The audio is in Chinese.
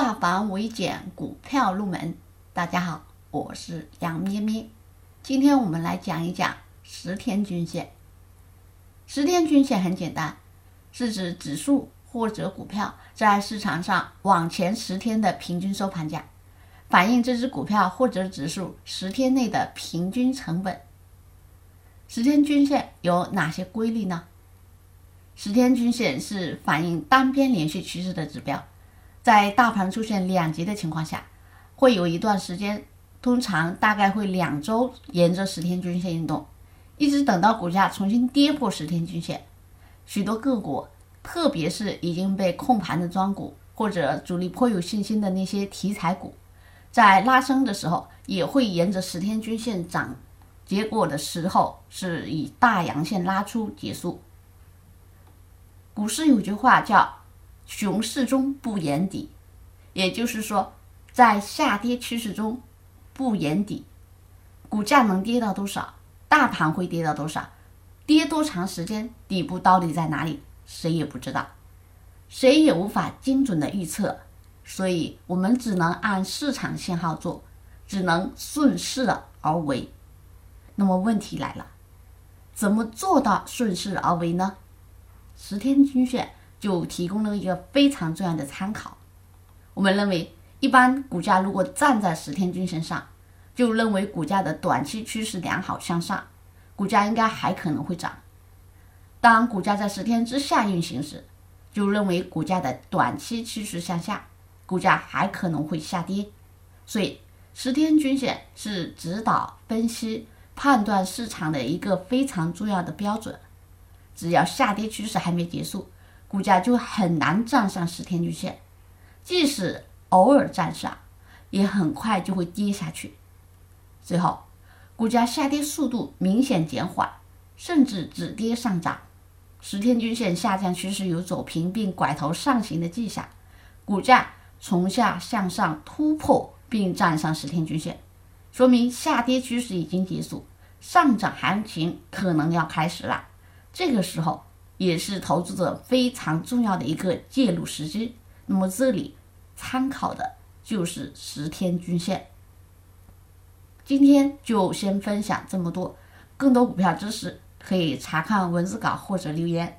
化繁为简，股票入门。大家好，我是杨咩咩。今天我们来讲一讲十天均线。十天均线很简单，是指指数或者股票在市场上往前十天的平均收盘价，反映这只股票或者指数十天内的平均成本。十天均线有哪些规律呢？十天均线是反映单边连续趋势的指标。在大盘出现两极的情况下，会有一段时间，通常大概会两周，沿着十天均线运动，一直等到股价重新跌破十天均线。许多个股，特别是已经被控盘的庄股或者主力颇有信心的那些题材股，在拉升的时候也会沿着十天均线涨，结果的时候是以大阳线拉出结束。股市有句话叫。熊市中不言底，也就是说，在下跌趋势中不言底，股价能跌到多少，大盘会跌到多少，跌多长时间，底部到底在哪里，谁也不知道，谁也无法精准的预测，所以我们只能按市场信号做，只能顺势而为。那么问题来了，怎么做到顺势而为呢？十天均线。就提供了一个非常重要的参考。我们认为，一般股价如果站在十天均线上，就认为股价的短期趋势良好向上，股价应该还可能会涨；当股价在十天之下运行时，就认为股价的短期趋势向下，股价还可能会下跌。所以，十天均线是指导分析、判断市场的一个非常重要的标准。只要下跌趋势还没结束，股价就很难站上十天均线，即使偶尔站上，也很快就会跌下去。最后，股价下跌速度明显减缓，甚至止跌上涨，十天均线下降趋势有走平并拐头上行的迹象，股价从下向上突破并站上十天均线，说明下跌趋势已经结束，上涨行情可能要开始了。这个时候。也是投资者非常重要的一个介入时机。那么这里参考的就是十天均线。今天就先分享这么多，更多股票知识可以查看文字稿或者留言。